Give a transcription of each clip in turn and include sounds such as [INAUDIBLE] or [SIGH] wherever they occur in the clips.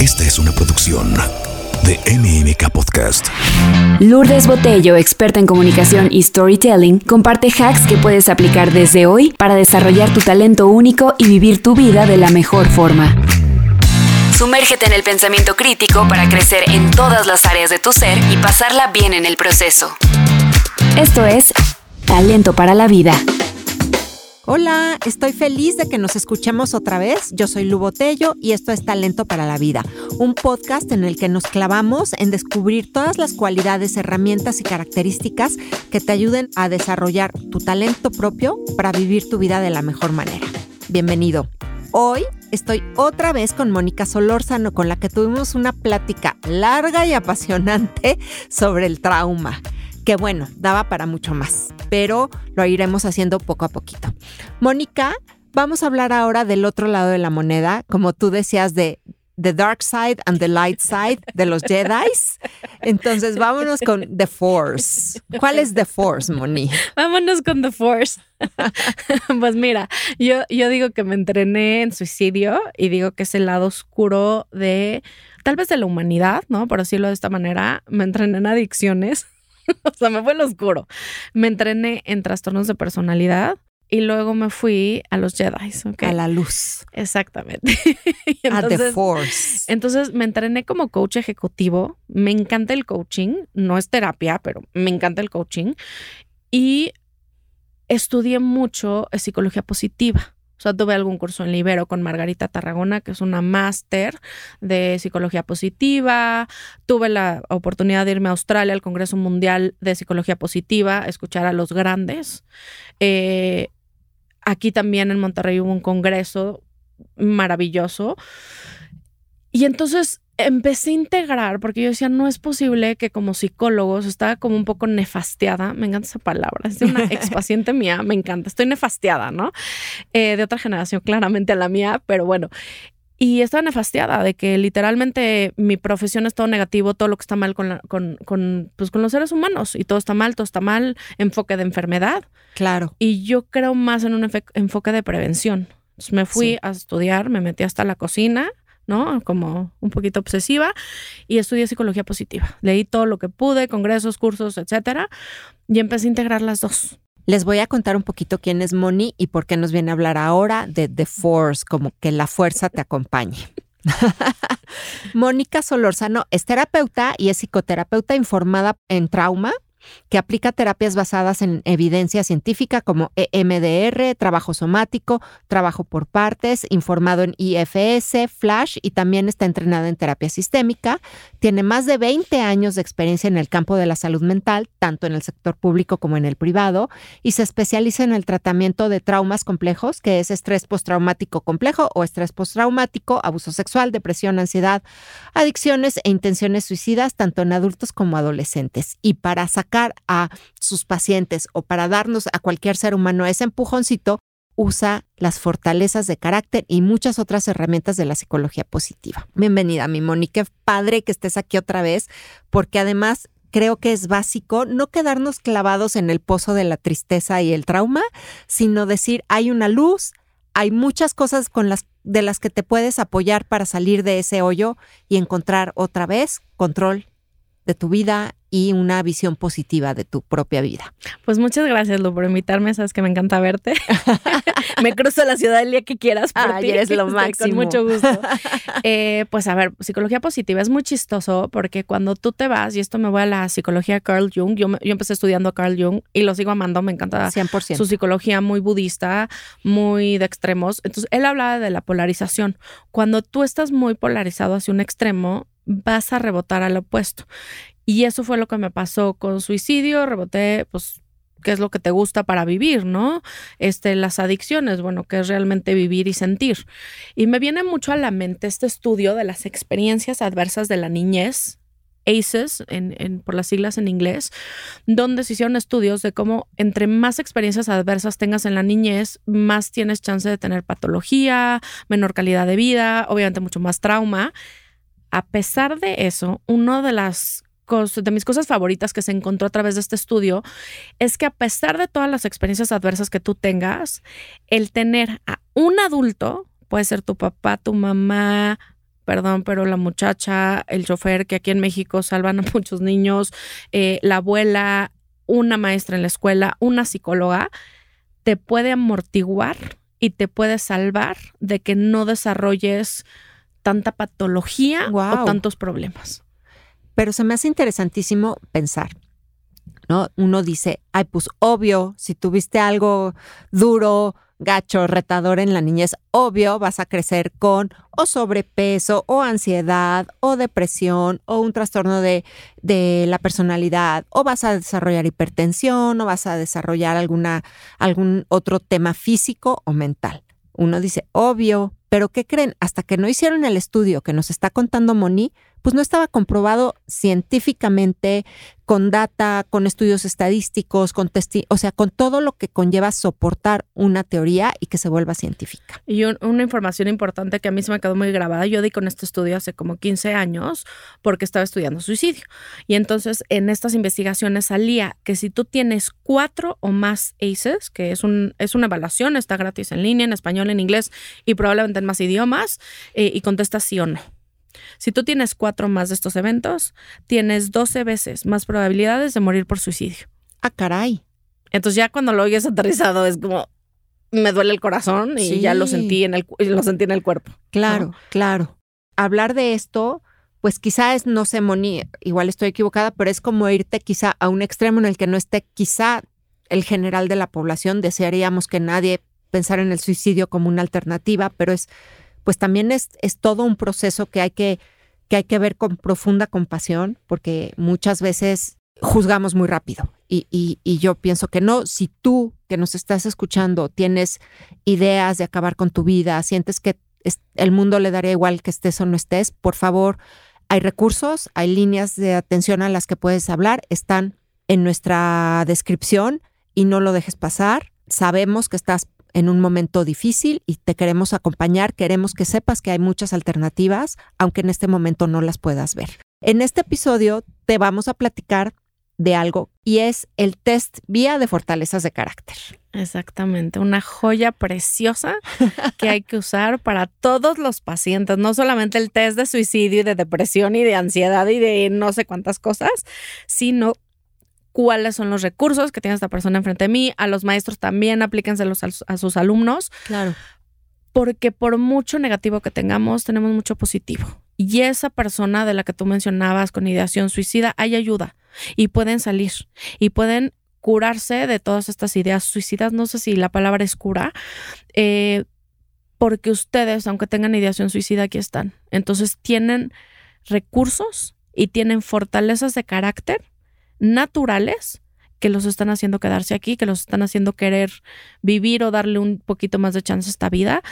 Esta es una producción de MMK Podcast. Lourdes Botello, experta en comunicación y storytelling, comparte hacks que puedes aplicar desde hoy para desarrollar tu talento único y vivir tu vida de la mejor forma. Sumérgete en el pensamiento crítico para crecer en todas las áreas de tu ser y pasarla bien en el proceso. Esto es Talento para la Vida. Hola, estoy feliz de que nos escuchemos otra vez. Yo soy Lu Botello y esto es Talento para la Vida, un podcast en el que nos clavamos en descubrir todas las cualidades, herramientas y características que te ayuden a desarrollar tu talento propio para vivir tu vida de la mejor manera. Bienvenido. Hoy estoy otra vez con Mónica Solórzano, con la que tuvimos una plática larga y apasionante sobre el trauma que bueno, daba para mucho más, pero lo iremos haciendo poco a poquito. Mónica, vamos a hablar ahora del otro lado de la moneda, como tú decías, de The Dark Side and the Light Side de los Jedi. Entonces, vámonos con The Force. ¿Cuál es The Force, Moni? Vámonos con The Force. [LAUGHS] pues mira, yo, yo digo que me entrené en suicidio y digo que es el lado oscuro de, tal vez de la humanidad, ¿no? Por decirlo de esta manera, me entrené en adicciones [LAUGHS] o sea, me fue en lo oscuro. Me entrené en trastornos de personalidad y luego me fui a los Jedi. A la luz. Exactamente. [LAUGHS] a The Force. Entonces me entrené como coach ejecutivo. Me encanta el coaching. No es terapia, pero me encanta el coaching. Y estudié mucho psicología positiva. O sea, tuve algún curso en Libero con Margarita Tarragona, que es una máster de psicología positiva. Tuve la oportunidad de irme a Australia al Congreso Mundial de Psicología Positiva, escuchar a los grandes. Eh, aquí también en Monterrey hubo un congreso maravilloso. Y entonces empecé a integrar, porque yo decía, no es posible que como psicólogos estaba como un poco nefasteada, me encanta esa palabra, es de una expaciente [LAUGHS] mía, me encanta, estoy nefasteada, ¿no? Eh, de otra generación, claramente a la mía, pero bueno. Y estaba nefasteada de que literalmente mi profesión es todo negativo, todo lo que está mal con, con, con, pues, con los seres humanos y todo está mal, todo está mal, enfoque de enfermedad. Claro. Y yo creo más en un enfoque de prevención. Entonces me fui a estudiar, me metí hasta la cocina, ¿no? Como un poquito obsesiva y estudié psicología positiva. Leí todo lo que pude, congresos, cursos, etcétera, y empecé a integrar las dos. Les voy a contar un poquito quién es Moni y por qué nos viene a hablar ahora de The Force, como que la fuerza te acompañe. [LAUGHS] Mónica Solórzano es terapeuta y es psicoterapeuta informada en trauma, que aplica terapias basadas en evidencia científica como EMDR, trabajo somático, trabajo por partes, informado en IFS, Flash y también está entrenada en terapia sistémica. Tiene más de 20 años de experiencia en el campo de la salud mental, tanto en el sector público como en el privado, y se especializa en el tratamiento de traumas complejos, que es estrés postraumático complejo o estrés postraumático, abuso sexual, depresión, ansiedad, adicciones e intenciones suicidas, tanto en adultos como adolescentes. Y para sacar a sus pacientes o para darnos a cualquier ser humano ese empujoncito, usa las fortalezas de carácter y muchas otras herramientas de la psicología positiva. Bienvenida, mi Mónica. Padre que estés aquí otra vez, porque además creo que es básico no quedarnos clavados en el pozo de la tristeza y el trauma, sino decir, hay una luz, hay muchas cosas con las de las que te puedes apoyar para salir de ese hoyo y encontrar otra vez control de tu vida y una visión positiva de tu propia vida. Pues muchas gracias, Lu, por invitarme. Sabes que me encanta verte. [LAUGHS] me cruzo la ciudad el día que quieras por ti. eres lo [LAUGHS] máximo. Con mucho gusto. [LAUGHS] Eh, pues a ver, psicología positiva es muy chistoso porque cuando tú te vas, y esto me voy a la psicología de Carl Jung, yo, yo empecé estudiando a Carl Jung y lo sigo amando, me encanta 100%. su psicología muy budista, muy de extremos. Entonces, él hablaba de la polarización. Cuando tú estás muy polarizado hacia un extremo, vas a rebotar al opuesto. Y eso fue lo que me pasó con suicidio, reboté, pues, qué es lo que te gusta para vivir, ¿no? Este, las adicciones, bueno, qué es realmente vivir y sentir. Y me viene mucho a la mente este estudio de las experiencias adversas de la niñez, ACEs, en, por las siglas en inglés, donde se hicieron estudios de cómo entre más experiencias adversas tengas en la niñez, más tienes chance de tener patología, menor calidad de vida, obviamente mucho más trauma. A pesar de eso, una de las de mis cosas favoritas que se encontró a través de este estudio es que a pesar de todas las experiencias adversas que tú tengas, el tener a un adulto, puede ser tu papá, tu mamá, perdón, pero la muchacha, el chofer que aquí en México salvan a [LAUGHS] muchos niños, eh, la abuela, una maestra en la escuela, una psicóloga, te puede amortiguar y te puede salvar de que no desarrolles tanta patología o tantos problemas. Pero se me hace interesantísimo pensar, ¿no? Uno dice, ay, pues obvio, si tuviste algo duro, gacho, retador en la niñez, obvio vas a crecer con o sobrepeso, o ansiedad, o depresión, o un trastorno de, de la personalidad, o vas a desarrollar hipertensión, o vas a desarrollar alguna, algún otro tema físico o mental. Uno dice, obvio, pero ¿qué creen? Hasta que no hicieron el estudio que nos está contando Moni, pues no estaba comprobado científicamente, con data, con estudios estadísticos, con o sea, con todo lo que conlleva soportar una teoría y que se vuelva científica. Y un- una información importante que a mí se me quedó muy grabada, yo di con este estudio hace como 15 años porque estaba estudiando suicidio. Y entonces en estas investigaciones salía que si tú tienes cuatro o más ACEs, que es, un, es una evaluación, está gratis en línea, en español, en inglés y probablemente en más idiomas, eh, y contestas sí o no. Si tú tienes cuatro más de estos eventos, tienes 12 veces más probabilidades de morir por suicidio. Ah, caray. Entonces ya cuando lo oyes aterrizado es como me duele el corazón y Sí. ya lo sentí en el lo sentí en el cuerpo. Claro, claro. Hablar de esto, pues quizá es, no sé, Moni, igual estoy equivocada, pero es como irte quizá a un extremo en el que no esté quizá el general de la población. Desearíamos que nadie pensara en el suicidio como una alternativa, pero es, pues también es, es todo un proceso que hay que, que hay que ver con profunda compasión, porque muchas veces juzgamos muy rápido. Y, y- yo pienso que no, si tú que nos estás escuchando tienes ideas de acabar con tu vida, sientes que el mundo le daría igual que estés o no estés, por favor, hay recursos, hay líneas de atención a las que puedes hablar, están en nuestra descripción y no lo dejes pasar. Sabemos que estás en un momento difícil y te queremos acompañar, queremos que sepas que hay muchas alternativas, aunque en este momento no las puedas ver. En este episodio te vamos a platicar de algo y es el test vía de fortalezas de carácter. Exactamente, una joya preciosa que hay que usar para todos los pacientes, no solamente el test de suicidio y de depresión y de ansiedad y de no sé cuántas cosas, sino cuáles son los recursos que tiene esta persona enfrente de mí. A los maestros también aplíquenselos a, a sus alumnos, Claro. porque por mucho negativo que tengamos, tenemos mucho positivo. Y esa persona de la que tú mencionabas con ideación suicida, hay ayuda y pueden salir y pueden curarse de todas estas ideas suicidas. No sé si la palabra es cura, eh, porque ustedes, aunque tengan ideación suicida, aquí están. Entonces tienen recursos y tienen fortalezas de carácter naturales que los están haciendo quedarse aquí, que los están haciendo querer vivir o darle un poquito más de chance a esta vida.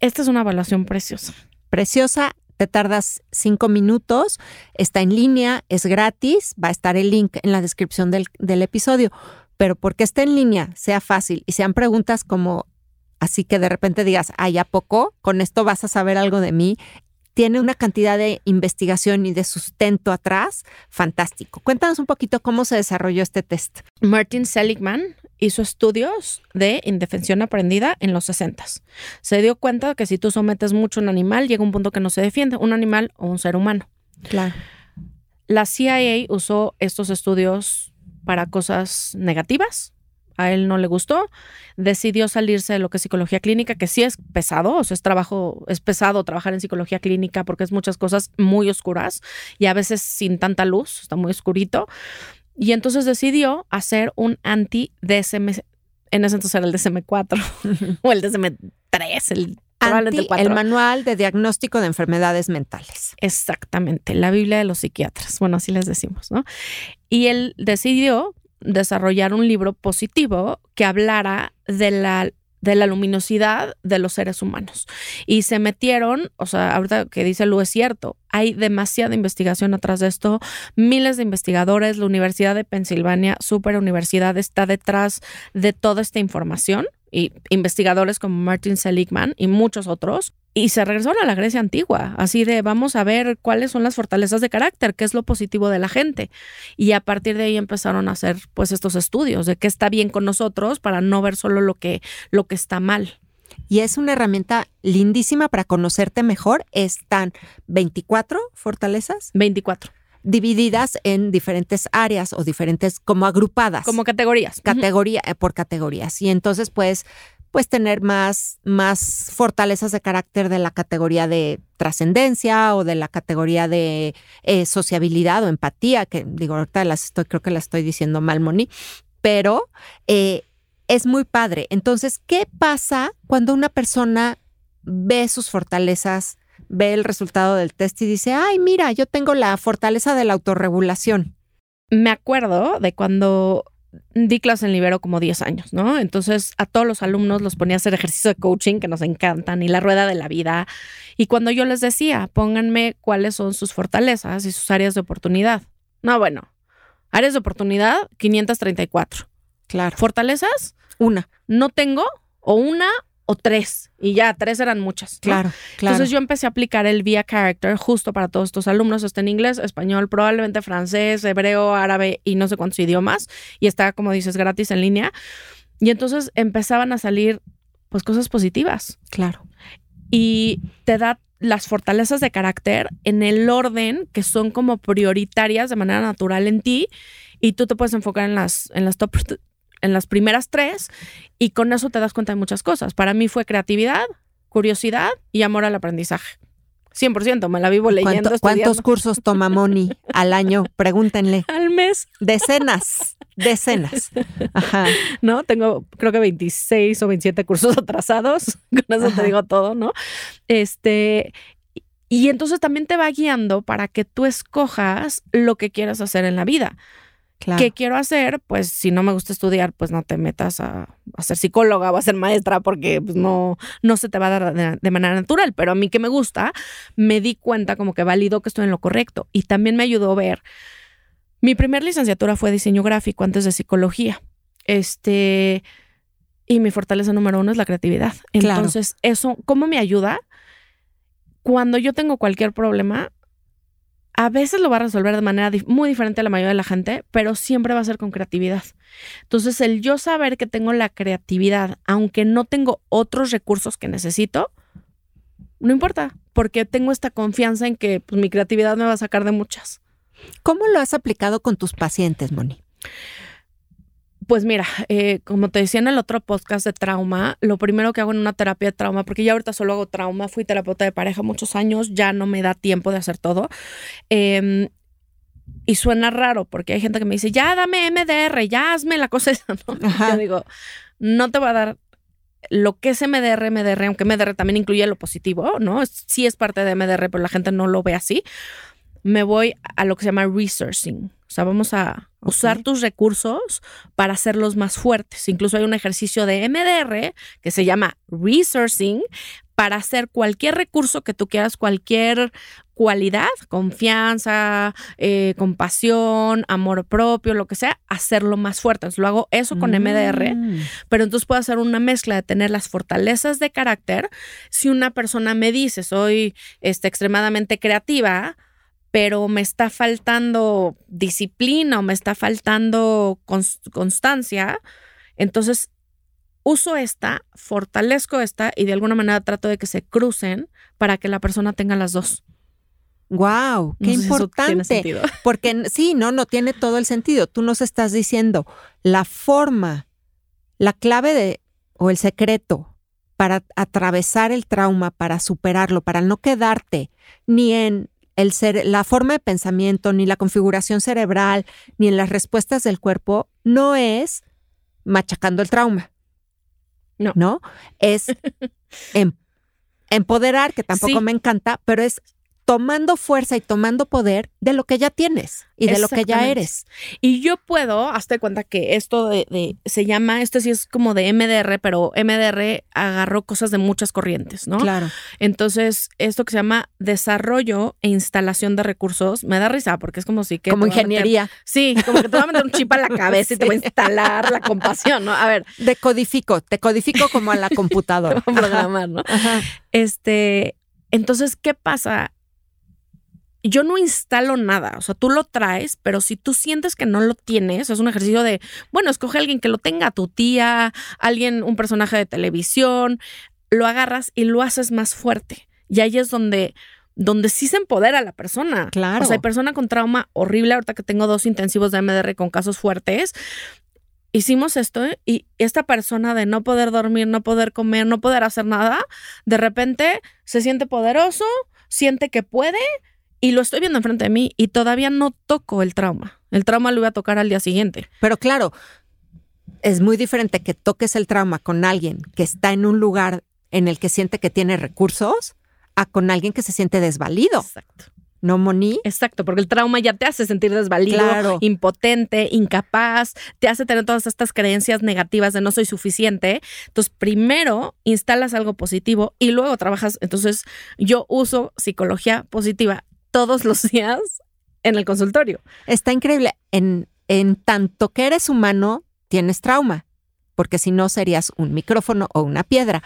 Esta es una evaluación preciosa. Preciosa, te tardas cinco minutos, está en línea, es gratis, va a estar el link en la descripción del, del episodio, pero porque esté en línea, sea fácil y sean preguntas como así que de repente digas, ay, ¿a poco? Con esto vas a saber algo de mí. Tiene una cantidad de investigación y de sustento atrás, fantástico. Cuéntanos un poquito cómo se desarrolló este test. Martin Seligman hizo estudios de indefensión aprendida en los 60. Se dio cuenta que si tú sometes mucho a un animal, llega un punto que no se defiende, un animal o un ser humano. Claro. La CIA usó estos estudios para cosas negativas. A él no le gustó. Decidió salirse de lo que es psicología clínica, que sí es pesado, o sea, es trabajo, es pesado trabajar en psicología clínica porque es muchas cosas muy oscuras y a veces sin tanta luz, está muy oscurito. Y entonces decidió hacer un anti-DSM, en ese entonces era el DSM-4 [LAUGHS] o el DSM-3, el, probablemente Anti, el 4. el manual de diagnóstico de enfermedades mentales. Exactamente, la Biblia de los psiquiatras, bueno, así les decimos, ¿no? Y él decidió desarrollar un libro positivo que hablara de la de la luminosidad de los seres humanos. Y se metieron, o sea, ahorita que dice Lu es cierto, hay demasiada investigación atrás de esto, miles de investigadores, la Universidad de Pensilvania, super universidad, está detrás de toda esta información y investigadores como Martin Seligman y muchos otros. Y se regresaron a la Grecia antigua, así de vamos a ver cuáles son las fortalezas de carácter, qué es lo positivo de la gente. Y a partir de ahí empezaron a hacer pues estos estudios de qué está bien con nosotros para no ver solo lo que, lo que está mal. y es una herramienta lindísima para conocerte mejor. Están 24 fortalezas. 24 divididas en diferentes áreas o diferentes, como agrupadas. Como categorías. Categoría, eh, por categorías. Y entonces, pues, pues tener más, más fortalezas de carácter de la categoría de trascendencia o de la categoría de eh, sociabilidad o empatía, que digo, ahorita las estoy, creo que las estoy diciendo mal, Moni, pero eh, es muy padre. Entonces, ¿qué pasa cuando una persona ve sus fortalezas, ve el resultado del test y dice, ay, mira, yo tengo la fortaleza de la autorregulación? Me acuerdo de cuando di clase en Libero como 10 años, ¿no? Entonces a todos los alumnos los ponía a hacer ejercicio de coaching que nos encantan y la rueda de la vida. Y cuando yo les decía, pónganme cuáles son sus fortalezas y sus áreas de oportunidad. No, bueno, áreas de oportunidad 534. Claro. Fortalezas, una. No tengo o una o tres. Y ya, tres eran muchas. Claro, claro. Entonces yo empecé a aplicar el via character justo para todos estos alumnos. Está en inglés, español, probablemente francés, hebreo, árabe y no sé cuántos idiomas. Y está, como dices, gratis en línea. Y entonces empezaban a salir, pues, cosas positivas. Claro. Y te da las fortalezas de carácter en el orden que son como prioritarias de manera natural en ti y tú te puedes enfocar en las, en las top en las primeras tres y con eso te das cuenta de muchas cosas. Para mí fue creatividad, curiosidad y amor al aprendizaje. 100%, me la vivo leyendo. ¿Cuántos cursos toma Moni al año? Pregúntenle. [LAUGHS] Al mes. Decenas, decenas. Ajá. No, tengo creo que 26 o 27 cursos atrasados. [LAUGHS] Con eso te digo todo, ¿no? Este, y entonces también te va guiando para que tú escojas lo que quieras hacer en la vida. ¿Qué quiero hacer? Pues si no me gusta estudiar, pues no te metas a, ser psicóloga o a ser maestra porque pues, no, no se te va a dar de, manera natural. Pero a mí que me gusta, me di cuenta como que valido que estoy en lo correcto. Y también me ayudó a ver. Mi primer licenciatura fue diseño gráfico antes de psicología. Este. Y mi fortaleza número uno es la creatividad. Entonces, eso, ¿cómo me ayuda? Cuando yo tengo cualquier problema, a veces lo va a resolver de manera muy diferente a la mayoría de la gente, pero siempre va a ser con creatividad. Entonces, el yo saber que tengo la creatividad, aunque no tengo otros recursos que necesito, no importa, porque tengo esta confianza en que pues, mi creatividad me va a sacar de muchas. ¿Cómo lo has aplicado con tus pacientes, Moni? Pues mira, eh, como te decía en el otro podcast de trauma, lo primero que hago en una terapia de trauma, porque ya ahorita solo hago trauma, fui terapeuta de pareja muchos años, ya no me da tiempo de hacer todo. Em, y suena raro porque hay gente que me dice, ya dame MDR, ya hazme la cosa esa. [LAUGHS] ¿no? Yo digo, no te voy a dar lo que es MDR, MDR, aunque MDR también incluye lo positivo, ¿no? Sí es parte de MDR, pero la gente no lo ve así. Me voy a lo que se llama resourcing. O sea, vamos a usar tus recursos para hacerlos más fuertes. Incluso hay un ejercicio de MDR que se llama resourcing para hacer cualquier recurso que tú quieras, cualquier cualidad, confianza, eh, compasión, amor propio, lo que sea, hacerlo más fuerte. Entonces, lo hago eso con MDR, mm. pero entonces puedo hacer una mezcla de tener las fortalezas de carácter. Si una persona me dice, soy este, extremadamente creativa, pero me está faltando disciplina o me está faltando constancia, entonces uso esta, fortalezco esta y de alguna manera trato de que se crucen para que la persona tenga las dos. Wow, qué importante. [LAUGHS] Porque sí, no, no tiene todo el sentido. Tú nos estás diciendo la forma, la clave de o el secreto para atravesar el trauma, para superarlo, para no quedarte ni en el ser, la forma de pensamiento, ni la configuración cerebral, ni en las respuestas del cuerpo, no es machacando el trauma. No. ¿No? Es [LAUGHS] em, empoderar, que tampoco me encanta, pero es tomando fuerza y tomando poder de lo que ya tienes y de lo que ya eres. Y yo puedo, hazte cuenta que esto de, se llama, esto sí es como de MDR, pero MDR agarró cosas de muchas corrientes, ¿no? Claro. Entonces, esto que se llama desarrollo e instalación de recursos, me da risa porque es como si que... Como ingeniería. sí, como que te va a meter un chip a la [LAUGHS] cabeza y te va a instalar la compasión, ¿no? A ver. Decodifico, te codifico como a la [LAUGHS] computadora. programar, ¿no? Este, entonces, ¿qué pasa? Yo no instalo nada, o sea, tú lo traes, pero si tú sientes que no lo tienes, es un ejercicio de, bueno, escoge a alguien que lo tenga, tu tía, alguien, un personaje de televisión, lo agarras y lo haces más fuerte. Y ahí es donde donde sí se empodera a la persona. Claro. O sea, hay persona con trauma horrible, ahorita que tengo dos intensivos de MDR con casos fuertes, hicimos esto y esta persona de no poder dormir, no poder comer, no poder hacer nada, de repente se siente poderoso, siente que puede y lo estoy viendo enfrente de mí y todavía no toco el trauma. El trauma lo voy a tocar al día siguiente. Pero claro, es muy diferente que toques el trauma con alguien que está en un lugar en el que siente que tiene recursos a con alguien que se siente desvalido. Exacto. ¿No, Moni? Exacto, porque el trauma ya te hace sentir desvalido, Claro. impotente, incapaz, te hace tener todas estas creencias negativas de no soy suficiente. Entonces, primero instalas algo positivo y luego trabajas. Entonces, yo uso psicología positiva todos los días en el consultorio. Está increíble. En, en tanto que eres humano, tienes trauma, porque si no serías un micrófono o una piedra.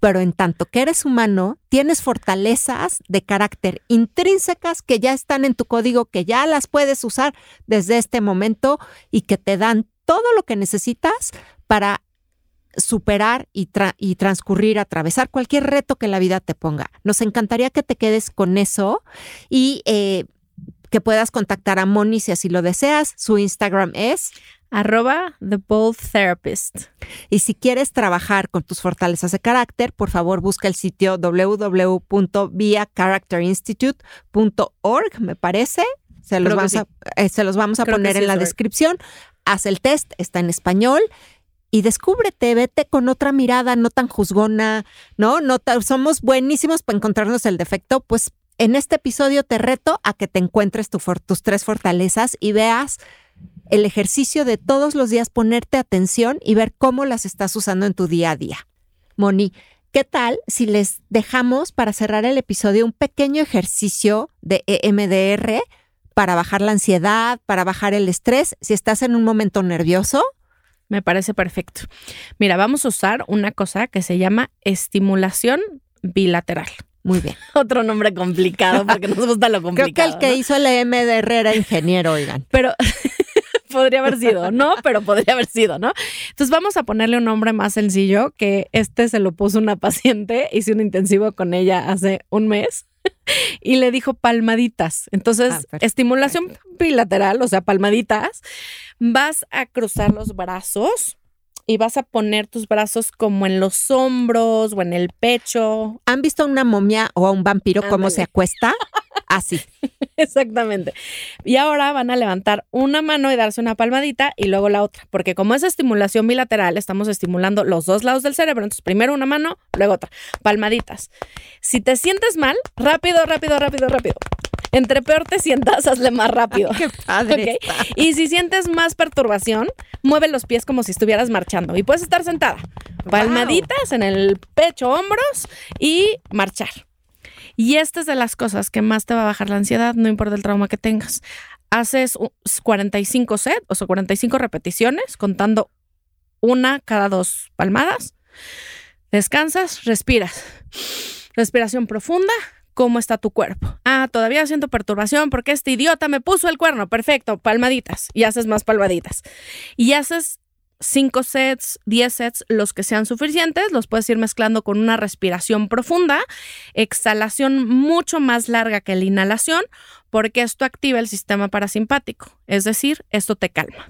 Pero en tanto que eres humano, tienes fortalezas de carácter intrínsecas que ya están en tu código, que ya las puedes usar desde este momento y que te dan todo lo que necesitas para superar y, tra- y transcurrir, atravesar cualquier reto que la vida te ponga. Nos encantaría que te quedes con eso y eh, que puedas contactar a Moni si así lo deseas. Su Instagram es. Arroba The Bold Therapist. Y si quieres trabajar con tus fortalezas de carácter, por favor busca el sitio www.viacharacterinstitute.org, me parece. Se los, vamos sí. a, eh, se los vamos a Creo poner sí en la org. descripción. Haz el test, está en español. Y descúbrete, vete con otra mirada, no tan juzgona, ¿no? no somos buenísimos para encontrarnos el defecto. Pues en este episodio te reto a que te encuentres tus tres fortalezas y veas el ejercicio de todos los días ponerte atención y ver cómo las estás usando en tu día a día. Moni, ¿qué tal si les dejamos para cerrar el episodio un pequeño ejercicio de EMDR para bajar la ansiedad, para bajar el estrés, si estás en un momento nervioso? Me parece perfecto. Mira, vamos a usar una cosa que se llama estimulación bilateral. Muy bien. [LAUGHS] Otro nombre complicado porque nos gusta lo [LAUGHS] Creo complicado. que el que ¿no? hizo el EMDR era ingeniero, oigan. Pero [LAUGHS] podría haber sido, ¿no? Pero podría haber sido, ¿no? Entonces vamos a ponerle un nombre más sencillo, que este se lo puso una paciente, hice un intensivo con ella hace un mes y le dijo palmaditas. Entonces, Ah, estimulación bilateral, o sea, palmaditas, vas a cruzar los brazos y vas a poner tus brazos como en los hombros o en el pecho. ¿Han visto a una momia o a un vampiro cómo se acuesta? Así. [LAUGHS] Exactamente. Y ahora van a levantar una mano y darse una palmadita y luego la otra, porque como es estimulación bilateral, estamos estimulando los dos lados del cerebro. Entonces, primero una mano, luego otra. Palmaditas. Si te sientes mal, rápido, rápido, rápido, rápido. Entre peor te sientas, hazle más rápido. Qué [LAUGHS] padre. Y si sientes más perturbación, mueve los pies como si estuvieras marchando. Y puedes estar sentada. Palmaditas en el pecho, hombros y marchar. Y esta es de las cosas que más te va a bajar la ansiedad, no importa el trauma que tengas. Haces u- 45 sets, o sea, 45 repeticiones, contando una cada dos palmadas. Descansas, respiras. Respiración profunda. ¿Cómo está tu cuerpo? Ah, todavía siento perturbación porque este idiota me puso el cuerno. Perfecto, palmaditas. Y haces más palmaditas. Y haces 5 sets, 10 sets, los que sean suficientes. Los puedes ir mezclando con una respiración profunda, exhalación mucho más larga que la inhalación, porque esto activa el sistema parasimpático. Es decir, esto te calma.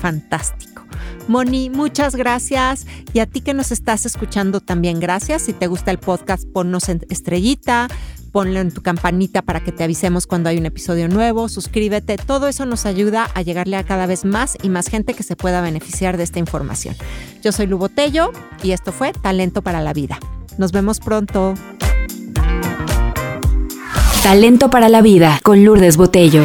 Fantástico. Moni, muchas gracias. Y a ti que nos estás escuchando también, gracias. Si te gusta el podcast, ponnos en estrellita, ponlo en tu campanita para que te avisemos cuando hay un episodio nuevo, suscríbete. Todo eso nos ayuda a llegarle a cada vez más y más gente que se pueda beneficiar de esta información. Yo soy Lu Botello y esto fue Talento para la Vida. Nos vemos pronto. Talento para la vida con Lourdes Botello.